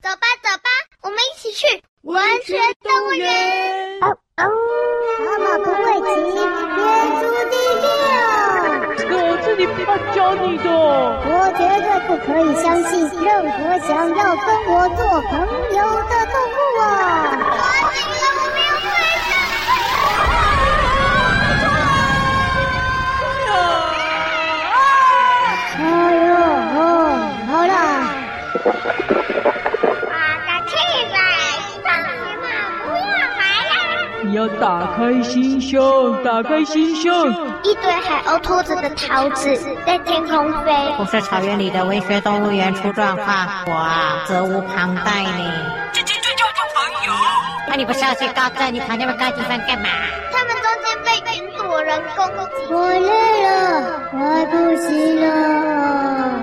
走吧，走吧，我们一起去温泉动物园。哦哦，妈妈不会骑，天诛地灭。这是你爸教你的。我绝对不可以相信任何想要跟我做朋友的动物啊！你要打开心胸，打开心胸。一堆海鸥拖着的桃子在天空飞。不是草原里的文学动物园出状况，我啊责无旁贷呢。这这这叫做朋友。那、啊、你不是要去高镇？你跑那么高地方干嘛？他们中间被云朵人攻击。我累了，我不行了。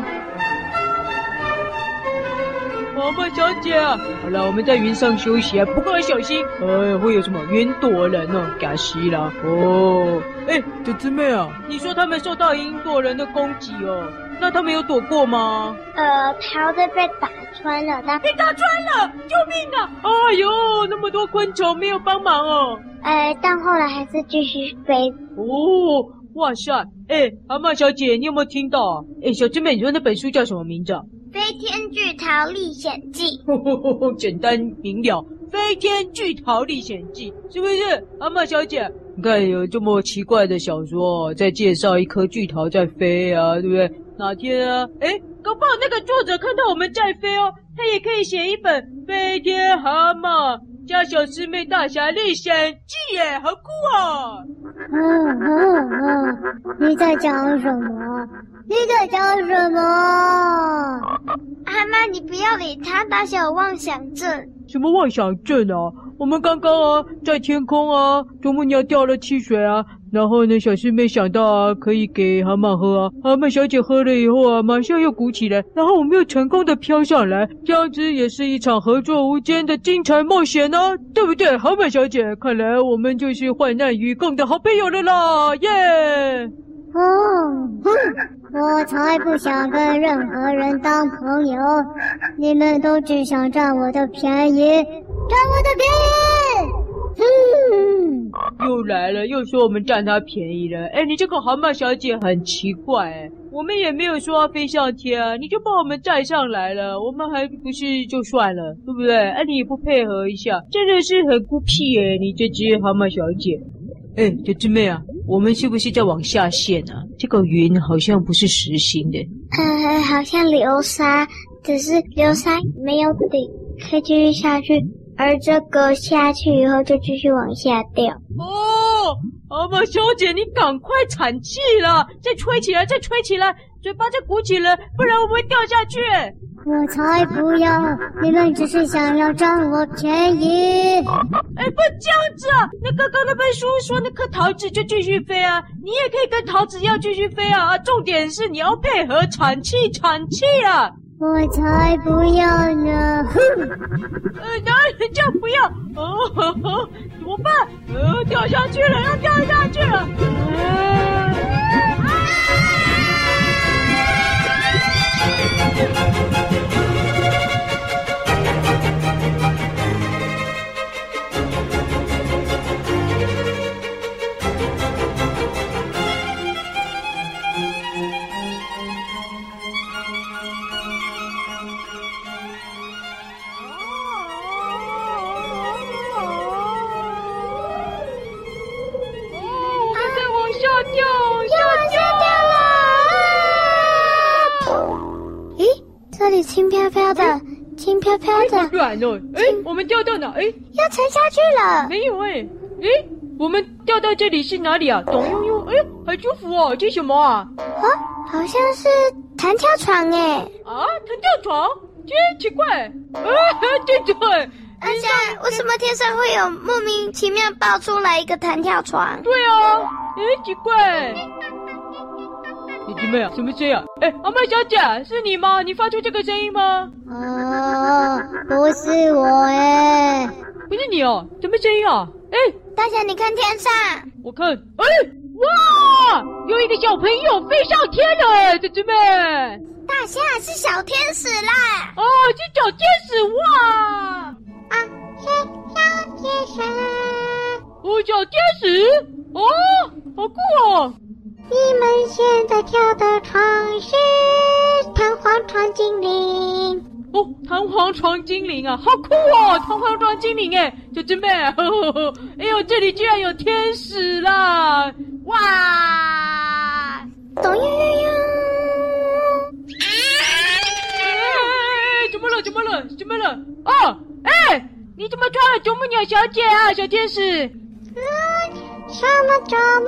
小姐，好了，我们在云上休息啊，不过要小心，哎，会有什么云朵人哦，嘎西啦哦，哎，这姊妹啊，你说他们受到云朵人的攻击哦，那他们有躲过吗？呃，桃子被打穿了，他被打穿了，救命啊！哎呦，那么多昆虫没有帮忙哦，哎，但后来还是继续飞。哦，哇塞，哎，蛤蟆小姐，你有没有听到啊？哎，小姊妹，你说那本书叫什么名字啊？《飞天巨桃历险记》呵 呵呵呵，简单明了，《飞天巨桃历险记》是不是？蛤蟆小姐，你看有这么奇怪的小说，在介绍一颗巨桃在飞啊，对不对？哪天啊？哎，搞不好那个作者看到我们在飞哦，他也可以写一本《飞天蛤蟆加小师妹大侠历险记》耶，好酷啊！嗯嗯嗯，你在讲什么？你在讲什么？阿妈，你不要理他，大小妄想症。什么妄想症啊？我们刚刚啊，在天空啊，啄木鸟掉了汽水啊，然后呢，小师妹想到啊，可以给蛤蟆喝啊，蛤蟆小姐喝了以后啊，马上又鼓起来，然后我们又成功的飘上来，这样子也是一场合作无间的精彩冒险呢、啊，对不对？蛤蟆小姐，看来我们就是患难与共的好朋友了啦，耶、哦，哼，我才不想跟任何人当朋友，你们都只想占我的便宜，占我的便宜。哼，又来了，又说我们占他便宜了。哎，你这个蛤蟆小姐很奇怪，哎，我们也没有说要飞上天啊，你就把我们载上来了，我们还不是就算了，对不对？哎，你也不配合一下，真的是很孤僻哎，你这只蛤蟆小姐。哎，小姊妹啊。我们是不是在往下陷啊？这个云好像不是实心的。呃，好像流沙，只是流沙没有底，可以继续下去。而这个下去以后就继续往下掉。哦，阿玛小姐，你赶快喘气了，再吹起来，再吹起来，嘴巴再鼓起来，不然我们会掉下去。我才不要！你们只是想要占我便宜。哎，不这样子啊！那刚刚那本书说那颗桃子就继续飞啊，你也可以跟桃子一样继续飞啊！啊，重点是你要配合喘气，喘气啊！我才不要呢！哼！呃，当然叫不要。哦，怎么办？呃，掉下去了，要掉下去了。呃啊哎，我们掉到哪？哎，要沉下去了。没有哎，哎，我们掉到这里是哪里啊？咚呦呦，哎，很舒服哦。这什么啊？啊，好像是弹跳床哎。啊，弹跳床？真奇怪。啊，对对。而且为什么天上会有莫名其妙爆出来一个弹跳床？对啊，哎，奇怪。姐姐妹啊，什么声音啊？哎，阿妹小姐，是你吗？你发出这个声音吗？哦，不是我哎，不是你哦。什么声音啊？哎，大侠，你看天上，我看，哎，哇，有一个小朋友飞上天了。哎，姐姐妹，大侠是小天使啦。哦，是小天使哇。啊，是小天使。哦，小天使。哦，好酷哦。现在跳的床是弹簧床精灵。哦，弹簧床精灵啊，好酷哦！弹簧床精灵哎，小狮妹，呵呵呵，哎呦，这里居然有天使啦！哇！怎么了？怎么了？怎么了？哦，哎，你怎么抓了啄木鸟小姐啊，小天使？嗯，什么啄木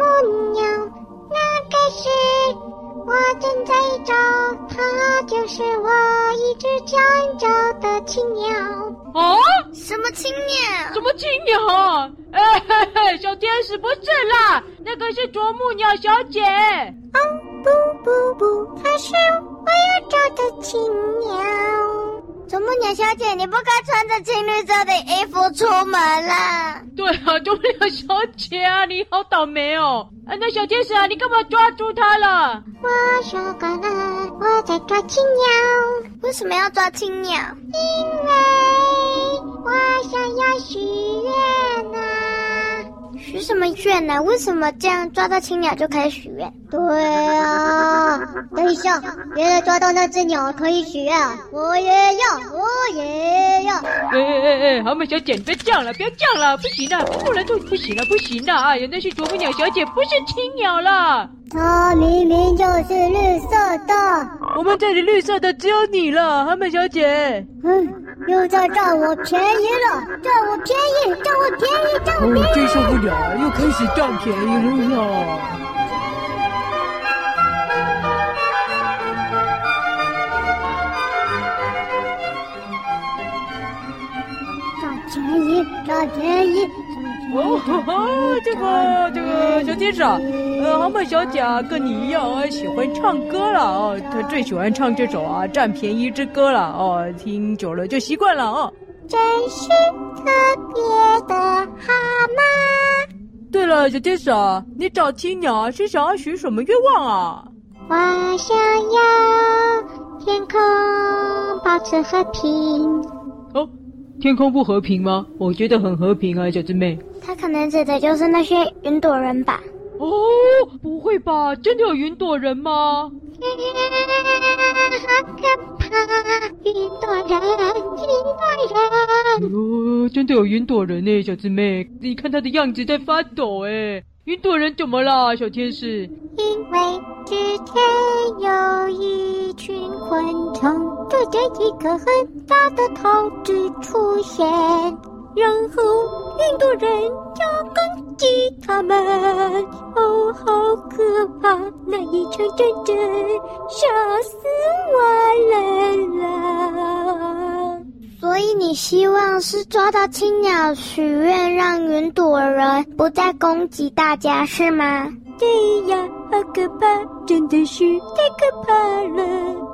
鸟？那个是。我正在找，它就是我一直想找的青鸟。哦，什么青鸟？什么青鸟？哎嘿嘿，小天使不是啦，那个是啄木鸟小姐。哦，不不不，它是我要找的青鸟。啄木鸟小姐，你不该穿着青绿色的衣服出门了。对啊，啄木鸟小姐啊，你好倒霉哦！啊，那小天使啊，你干嘛抓住它了？我说过了，我在抓青鸟。为什么要抓青鸟？因为我想要许愿呐、啊。许什么愿呢？为什么这样抓到青鸟就可以许愿？对啊，等一下，别人抓到那只鸟可以许愿，我也要，我也要。哎哎哎哎，蛤蟆小姐，你别这样了，别这样了，不行了，不能做，不行了，不行了啊！原来是啄木鸟小姐，不是青鸟啦。它明明就是绿色的。我们这里绿色的只有你了，蛤蟆小姐。嗯。又在占我便宜了，占我便宜，占我便宜，占我便宜！哦，真受不了，又开始占便宜了呀！占便宜，占便宜！哦，这个这个小天使啊，呃，蛤蟆小姐跟你一样啊，喜欢唱歌了哦，她最喜欢唱这首啊《占便宜之歌》了哦，听久了就习惯了哦。真是特别的蛤蟆。对了，小天使啊，你找青鸟是想要许什么愿望啊？我想要天空保持和平。哦。天空不和平吗？我觉得很和平啊，小姊妹。他可能指的就是那些云朵人吧？哦，不会吧？真的有云朵人吗？好可怕！云朵人，云朵人。哦，真的有云朵人呢，小姊妹。你看他的样子在发抖诶。云朵人怎么了，小天使？因为之前有一群昆虫住着一个很大的桃子出现，然后云朵人就攻击他们。哦，好可怕！那一场战争吓死我人了。所以你希望是抓到青鸟许愿，让云朵人不再攻击大家，是吗？对呀，好可怕，真的是太可怕了。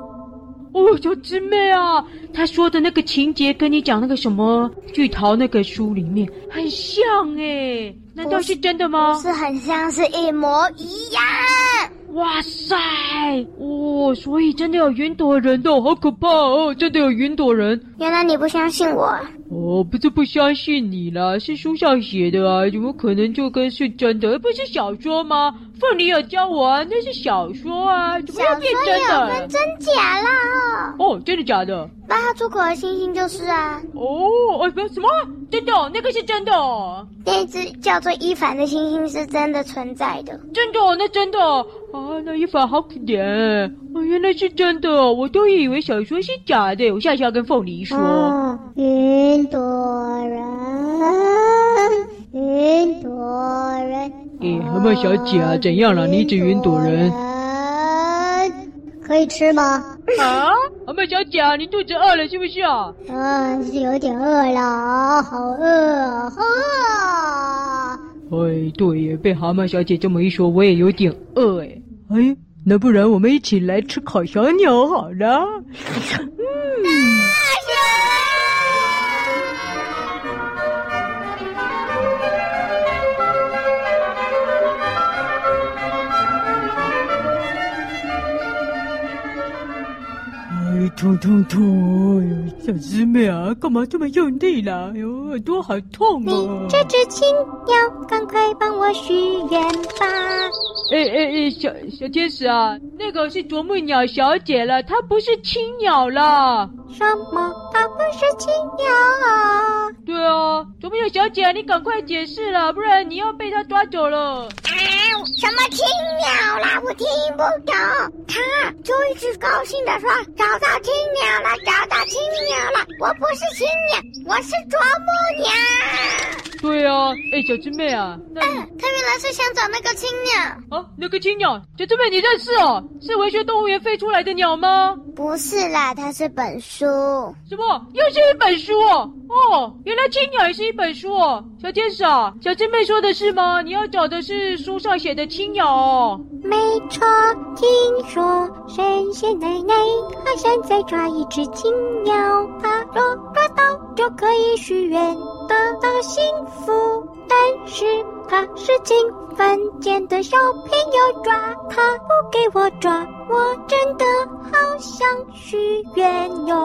哦，小师妹啊，他说的那个情节跟你讲那个什么巨桃那个书里面很像诶，难道是真的吗？是很像，是一模一样。哇塞！哦，所以真的有云朵人的，好可怕哦！真的有云朵人。原来你不相信我。哦，不是不相信你啦，是书上写的啊，怎么可能就跟是真的？不是小说吗？凤梨有教我啊，那是小说啊，怎么要变真的？小说有分真假啦！哦，真的假的？八号出口的星星就是啊。哦，哎不，什么？真的？那个是真的？那只叫做伊凡的星星是真的存在的。真的？那真的？啊，那伊凡好可怜。哦，原来是真的，我都以为小说是假的。我下次要跟凤梨说。哦，云朵人，云朵人。哎，蛤蟆小姐啊，怎样了？你一只云朵人。可以吃吗？啊，蛤蟆小姐啊，你肚子饿了是不是啊？啊，是有点饿了，好饿啊，好饿啊！哎，对耶，被蛤蟆小姐这么一说，我也有点饿哎。哎，那不然我们一起来吃烤小鸟好了。痛痛痛！小师妹啊，干嘛这么用力啦？哎呦，耳朵好痛啊！你这只青鸟，赶快帮我许愿吧！哎哎哎，小小天使啊，那个是啄木鸟小姐了，她不是青鸟啦。什么？她不是青鸟啊？对啊，啄木鸟小姐，你赶快解释啦，不然你要被她抓走了。哎，什么青鸟啦？我听不懂。他就一直高兴地说：“找到青鸟了，找到青鸟了！我不是青鸟，我是啄木鸟。”对啊，哎，小师妹啊，那嗯，他原来是想找那个青鸟。啊，那个青鸟，小师妹你认识哦？是文学动物园飞出来的鸟吗？不是啦，它是本书。什么？又是一本书哦？哦，原来青鸟也是一本书哦。小天使啊，小师妹说的是吗？你要找的是书上写的青鸟哦。没错，听说神仙奶奶好像在抓一只青鸟，她若抓到就可以许愿得到幸福。但是她是进凡间的小朋友抓，她不给我抓，我真的好想许愿哟。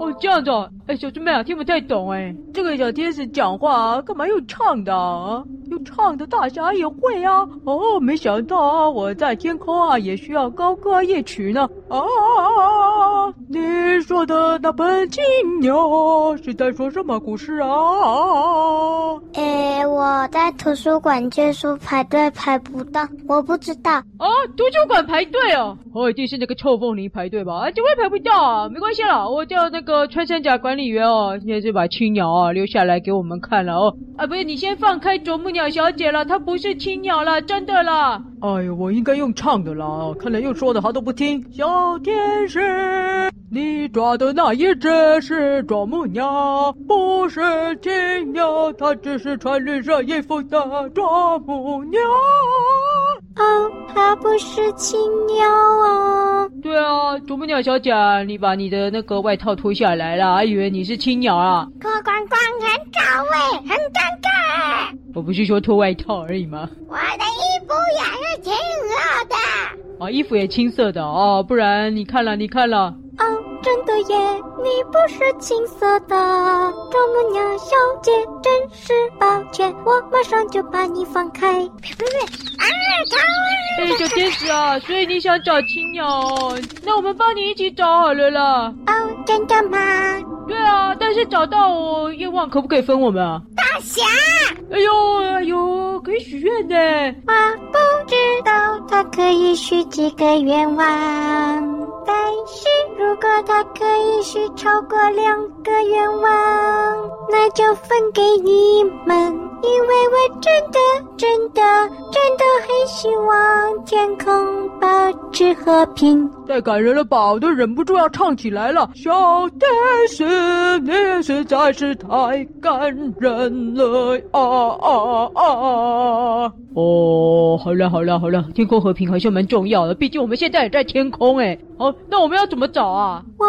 哦，这样子哦，哎，小猪妹啊，听不太懂哎。这个小天使讲话啊，干嘛用唱的啊？用唱的，大侠也会啊。哦，没想到啊，我在天空啊，也需要高歌一曲呢。啊，你说的那本青鸟是在说什么故事啊？哎，我在图书馆借书排队排不到，我不知道。啊，图书馆排队哦，哦，一定是那个臭凤梨排队吧？啊，怎么会排不到啊？没关系啦，我叫那个。个穿山甲管理员哦，现在是把青鸟啊留下来给我们看了哦。啊，不是，你先放开啄木鸟小姐了，她不是青鸟了，真的啦。哎呦，我应该用唱的啦，看来又说的她都不听。小天使，你抓的那一只是啄木鸟，不是青鸟，它只是穿绿色衣服的啄木鸟。哦，它不是青鸟啊！对啊，啄木鸟小姐，你把你的那个外套脱下来了，还以为你是青鸟啊！脱光光很丑味，很尴尬。我不是说脱外套而已吗？我的衣服也是青色的。啊，衣服也青色的哦，不然你看了，你看了。哦，真的耶！你不是青色的，啄木鸟小姐，真是抱歉，我马上就把你放开。哎，小天使啊，所以你想找青鸟哦？那我们帮你一起找好了啦。哦，真的吗？对啊，但是找到哦，愿望可不可以分我们啊？大侠！哎呦哎呦，可以许愿呢。我不知道他可以许几个愿望。但是如果他可以许超过两个愿望，那就分给你们。因为我真的、真的、真的很希望天空保持和平。太感人了吧，我都忍不住要唱起来了。小天使，你实在是太感人了啊啊啊！啊哦，好了好了好了，天空和平好像蛮重要的，毕竟我们现在也在天空哎。好，那我们要怎么找啊？我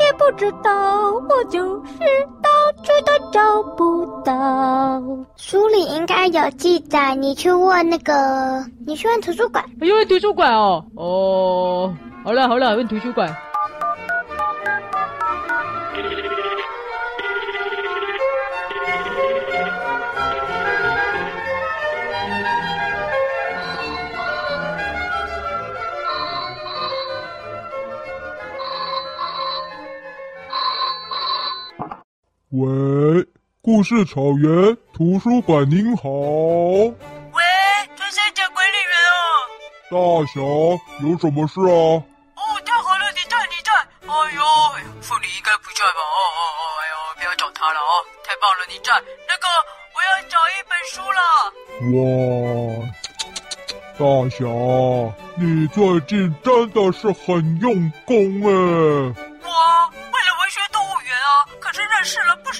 也不知道，我就是到处都找不到。书里应该有记载，你去问那个，你去问图书馆。因为图书馆哦，哦，好了好了，问图书馆。喂。故事草原图书馆，您好。喂，穿山甲管理员哦。大侠，有什么事啊？哦，太好了，你在，你在。哎呦，哎呦，凤梨应该不在吧？哦哦哦，哎呦，不要找他了啊！太棒了，你在。那个，我要找一本书了。哇，大侠，你最近真的是很用功哎。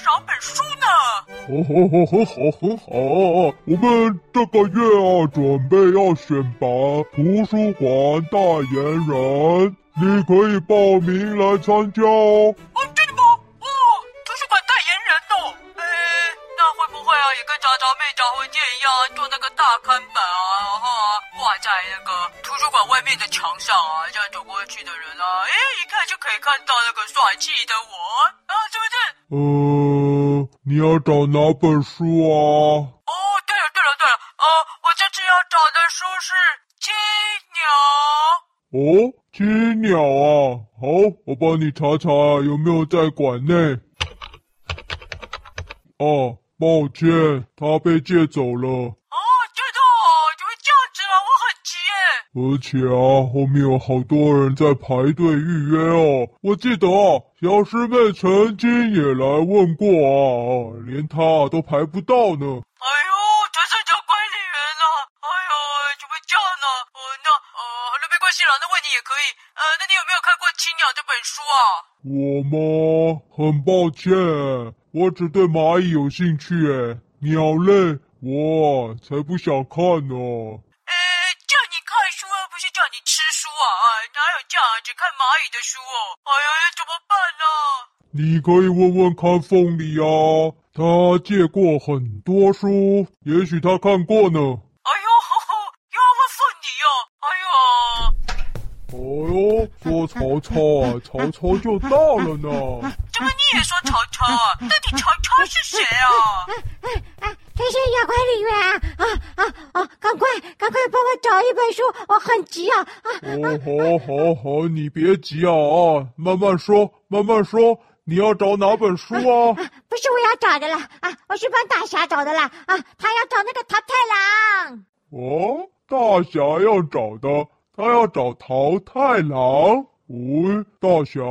找本书呢。哦吼吼，很好很好。我们这个月啊，准备要选拔图书馆代言人，你可以报名来参加哦。真的吗？哦，图书馆代言人哦。哎，那会不会啊，也跟杂杂妹、杂货店一样，做那个大看板啊，然后啊，挂在那个图书馆外面的墙上啊，这样走过去的人啊，哎，一看就可以看到那个帅气的我啊，是不是？呃，你要找哪本书啊？哦，对了对了对了，呃，我这次要找的书是《青鸟》。哦，青鸟啊，好，我帮你查查有没有在馆内。哦，抱歉，他被借走了。而且啊，后面有好多人在排队预约哦。我记得啊，小师妹曾经也来问过啊，连她都排不到呢。哎呦，这是叫管理员啊！哎呦，怎么这样呢？哦，那呃，好了，没关系了，那问你也可以。呃，那你有没有看过《青鸟》这本书啊？我吗？很抱歉，我只对蚂蚁有兴趣。哎，鸟类，我才不想看呢。只看蚂蚁的书哦，哎呀，怎么办呢？你可以问问看凤梨啊，他借过很多书，也许他看过呢。哎呦，呵呵，要问凤梨啊！哎呦，哎呦，说曹操啊，曹操就到了呢。怎么你也说曹操啊？到底曹操是谁啊？这些呀，管理员啊啊啊啊！赶快赶快帮我找一本书，我很急啊！啊哦，好，好，好，你别急啊啊，慢慢说，慢慢说，你要找哪本书啊？啊不是我要找的啦，啊，我是帮大侠找的啦，啊，他要找那个桃太郎。哦，大侠要找的，他要找桃太郎。喂、哦，大侠，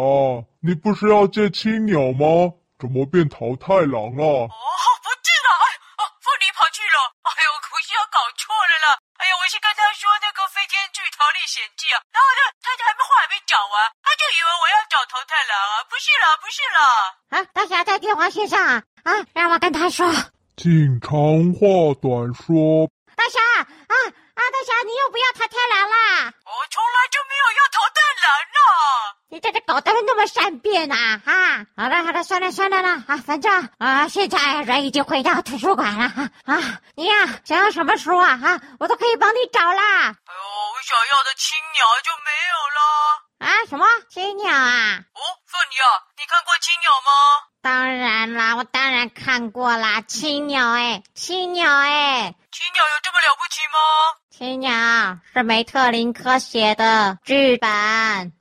你不是要借青鸟吗？怎么变桃太郎啊？哦不见了！哎，哦，妇女跑去了。哎呦，可惜要搞错了啦！哎呀，我是跟，他还没话还没讲完，他就以为我要找桃太郎啊，不是了，不是了。啊，大侠在电话线上啊，啊，让我跟他说。请长话短说。大侠啊啊，大侠，你又不要桃太郎啦？我从来就没有要桃太郎啦。你这个搞得那么善变呐？啊，好了好了，算了算了啦，啊，反正啊，现在人已经回到图书馆了啊，啊，你呀、啊、想要什么书啊？啊，我都可以帮你找啦。哎呦。我想要的青鸟就没有了啊？什么青鸟啊？哦，凤梨啊，你看过青鸟吗？当然啦，我当然看过啦，青鸟哎，青鸟哎，青鸟有这么了不起吗？青鸟是梅特林克写的剧本，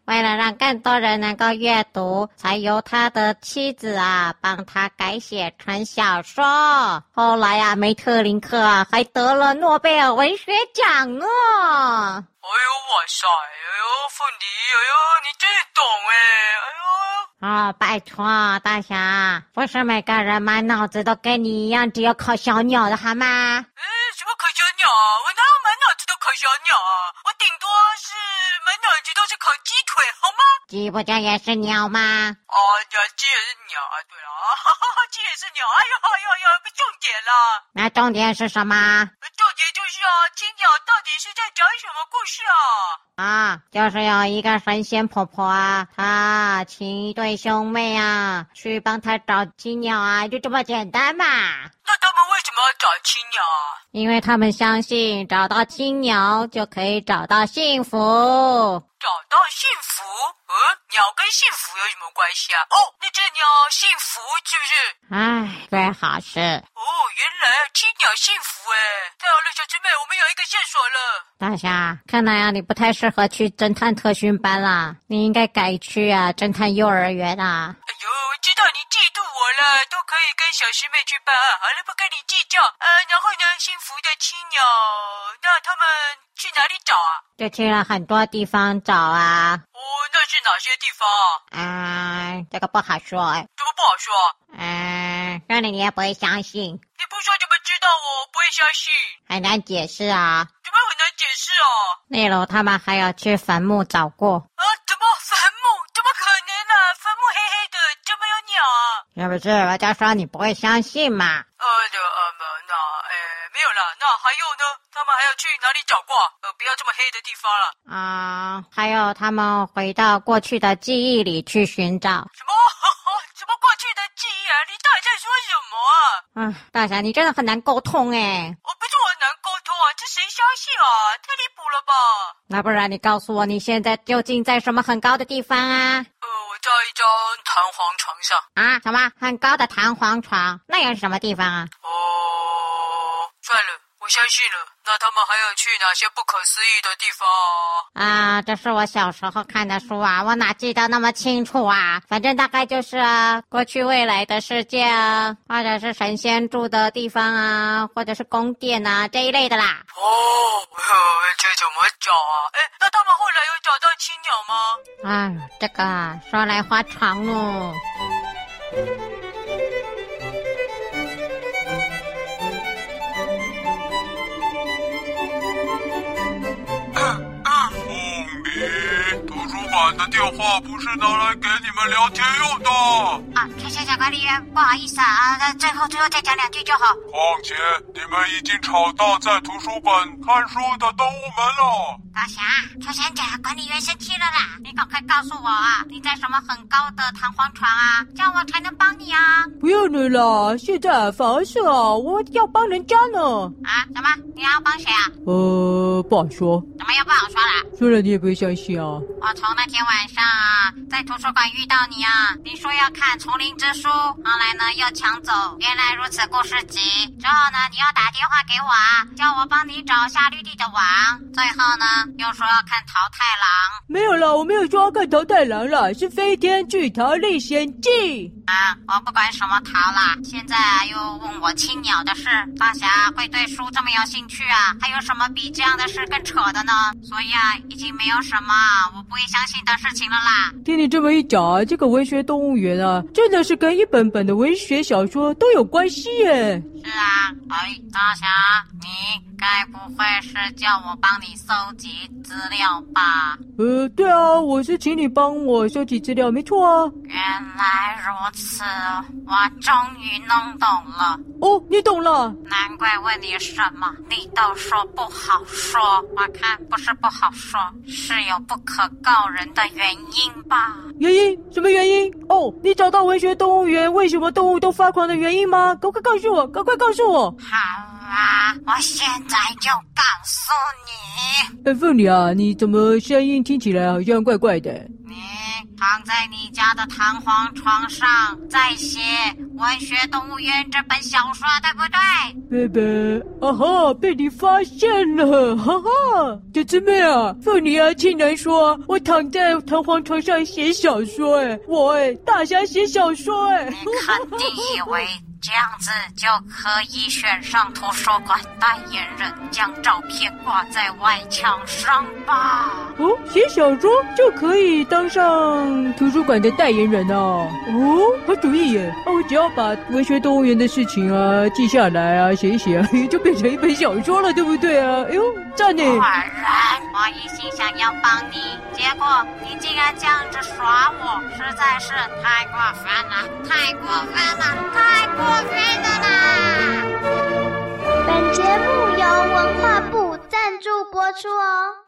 为了让更多人能够阅读，才由他的妻子啊帮他改写成小说。后来啊，梅特林克啊还得了诺贝尔文学奖呢。哎呦哇塞！哎呦，凤梨，哎呦，你真懂哎！哎呦。啊、哦，拜托，大侠，不是每个人满脑子都跟你一样，只有烤小鸟的好吗？嗯，什么烤小鸟啊？我哪有满脑子都烤小鸟啊？我顶多是满脑子都是烤鸡腿，好吗？鸡不就也是鸟吗？哦，呀，鸡也是鸟啊！对了，哈哈哈，鸡也是鸟。哎呦，哎呦，哎呦，不重点了。那重点是什么？重点就是啊，青鸟到底是在讲什么故事啊？啊，就是有一个神仙婆婆啊，她请一对兄妹啊去帮她找青鸟啊，就这么简单嘛。那他们为什么要找青鸟啊？因为他们相信找到青鸟就可以找到幸福。找到幸福？嗯，鸟跟幸福有什么关系啊？哦，那只鸟幸福是不是？哎，最好是。哦，原来青鸟幸福哎！太好了，小师妹，我们有一个线索了。大侠，看来啊，你不太适合去侦探特训班啦，你应该改去啊侦探幼儿园啊。哎呦，我知道你嫉妒我了，都可以跟小师妹去办案。好了，不跟你计较。呃，然后呢，幸福的青鸟，那他们去哪里找啊？就去了很多地方找啊。哦，那是哪些地方啊？嗯，这个不好说。怎么不好说？嗯，让你你也不会相信。你不说怎么知道我不会相信？很难解释啊。怎么很难解释啊？例如，他们还要去坟墓找过。啊？怎么坟墓？怎么可能怎么有鸟啊？是不是？我就说你不会相信嘛。呃，这个呃，那，哎，没有了。那还有呢？他们还要去哪里找过？呃，不要这么黑的地方了。啊，还有他们回到过去的记忆里去寻找。什么？什么过去的记忆啊？你到底在说什么啊？啊，大侠，你真的很难沟通哎。我不是我很难沟通啊，这谁相信啊？太离谱了吧？那不然你告诉我，你现在究竟在什么很高的地方啊？在一张弹簧床上。啊？什么很高的弹簧床？那又是什么地方啊？哦，算了，我相信了。那他们还要去哪些不可思议的地方啊？啊，这是我小时候看的书啊，我哪记得那么清楚啊？反正大概就是啊，过去未来的世界啊，或者是神仙住的地方啊，或者是宫殿啊这一类的啦。哦，这怎么找啊？哎，那他们后来有找到青鸟吗？啊，这个说来话长哦。的电话不是拿来给你们聊天用的啊！谢谢小管理员，不好意思啊，那最后最后再讲两句就好。况且你们已经吵到在图书馆看书的动物们了。大侠，出险者管理员生气了啦！你赶快告诉我啊，你在什么很高的弹簧床啊？这样我才能帮你啊！不用了啦，现在反而是啊，我要帮人家呢。啊？什么？你要帮谁啊？呃，不好说。怎么又不好说了？说了你也不会相信啊。我从那天晚上啊，在图书馆遇到你啊，你说要看《丛林之书》，后来呢又抢走《原来如此》故事集，之后呢你要打电话给我啊，叫我帮你找下绿地的网，最后呢。又说要看桃太郎，没有了，我没有说要看桃太郎了，是《飞天巨桃历险记》啊！我不管什么桃啦，现在啊又问我青鸟的事，大侠会对书这么有兴趣啊？还有什么比这样的事更扯的呢？所以啊，已经没有什么我不会相信的事情了啦。听你这么一讲啊，这个文学动物园啊，真的是跟一本本的文学小说都有关系耶。是啊，哎，大侠，你该不会是叫我帮你搜集资料吧？呃，对啊，我是请你帮我收集资料，没错啊。原来如此，我终于弄懂了。哦，你懂了？难怪问你什么，你都说不好说。我看不是不好说，是有不可告人的原因吧？原因？什么原因？哦，你找到文学动物园为什么动物都发狂的原因吗？赶快告诉我，赶快告诉我。好啊，我现在就告诉你。哎，凤梨啊，你怎么声音听起来好像怪怪的？你躺在你家的弹簧床上，在写《文学动物园》这本小说，对不对？贝贝，啊哈，被你发现了，哈哈！小姊妹啊，凤梨啊，竟然说我躺在弹簧床上写小说，哎，我哎，大侠写小说，哎，你肯定以为。这样子就可以选上图书馆代言人，将照片挂在外墙上吧？哦，写小说就可以当上图书馆的代言人哦。哦，好主意耶！那、啊、我只要把文学动物园的事情啊记下来啊，写一写，啊就变成一本小说了，对不对啊？哎呦，赞呢！quả 然，我一心想要帮你，结果你竟然这样子耍我，实在是太过分了，太过分了，太过。本节目由文化部赞助播出哦。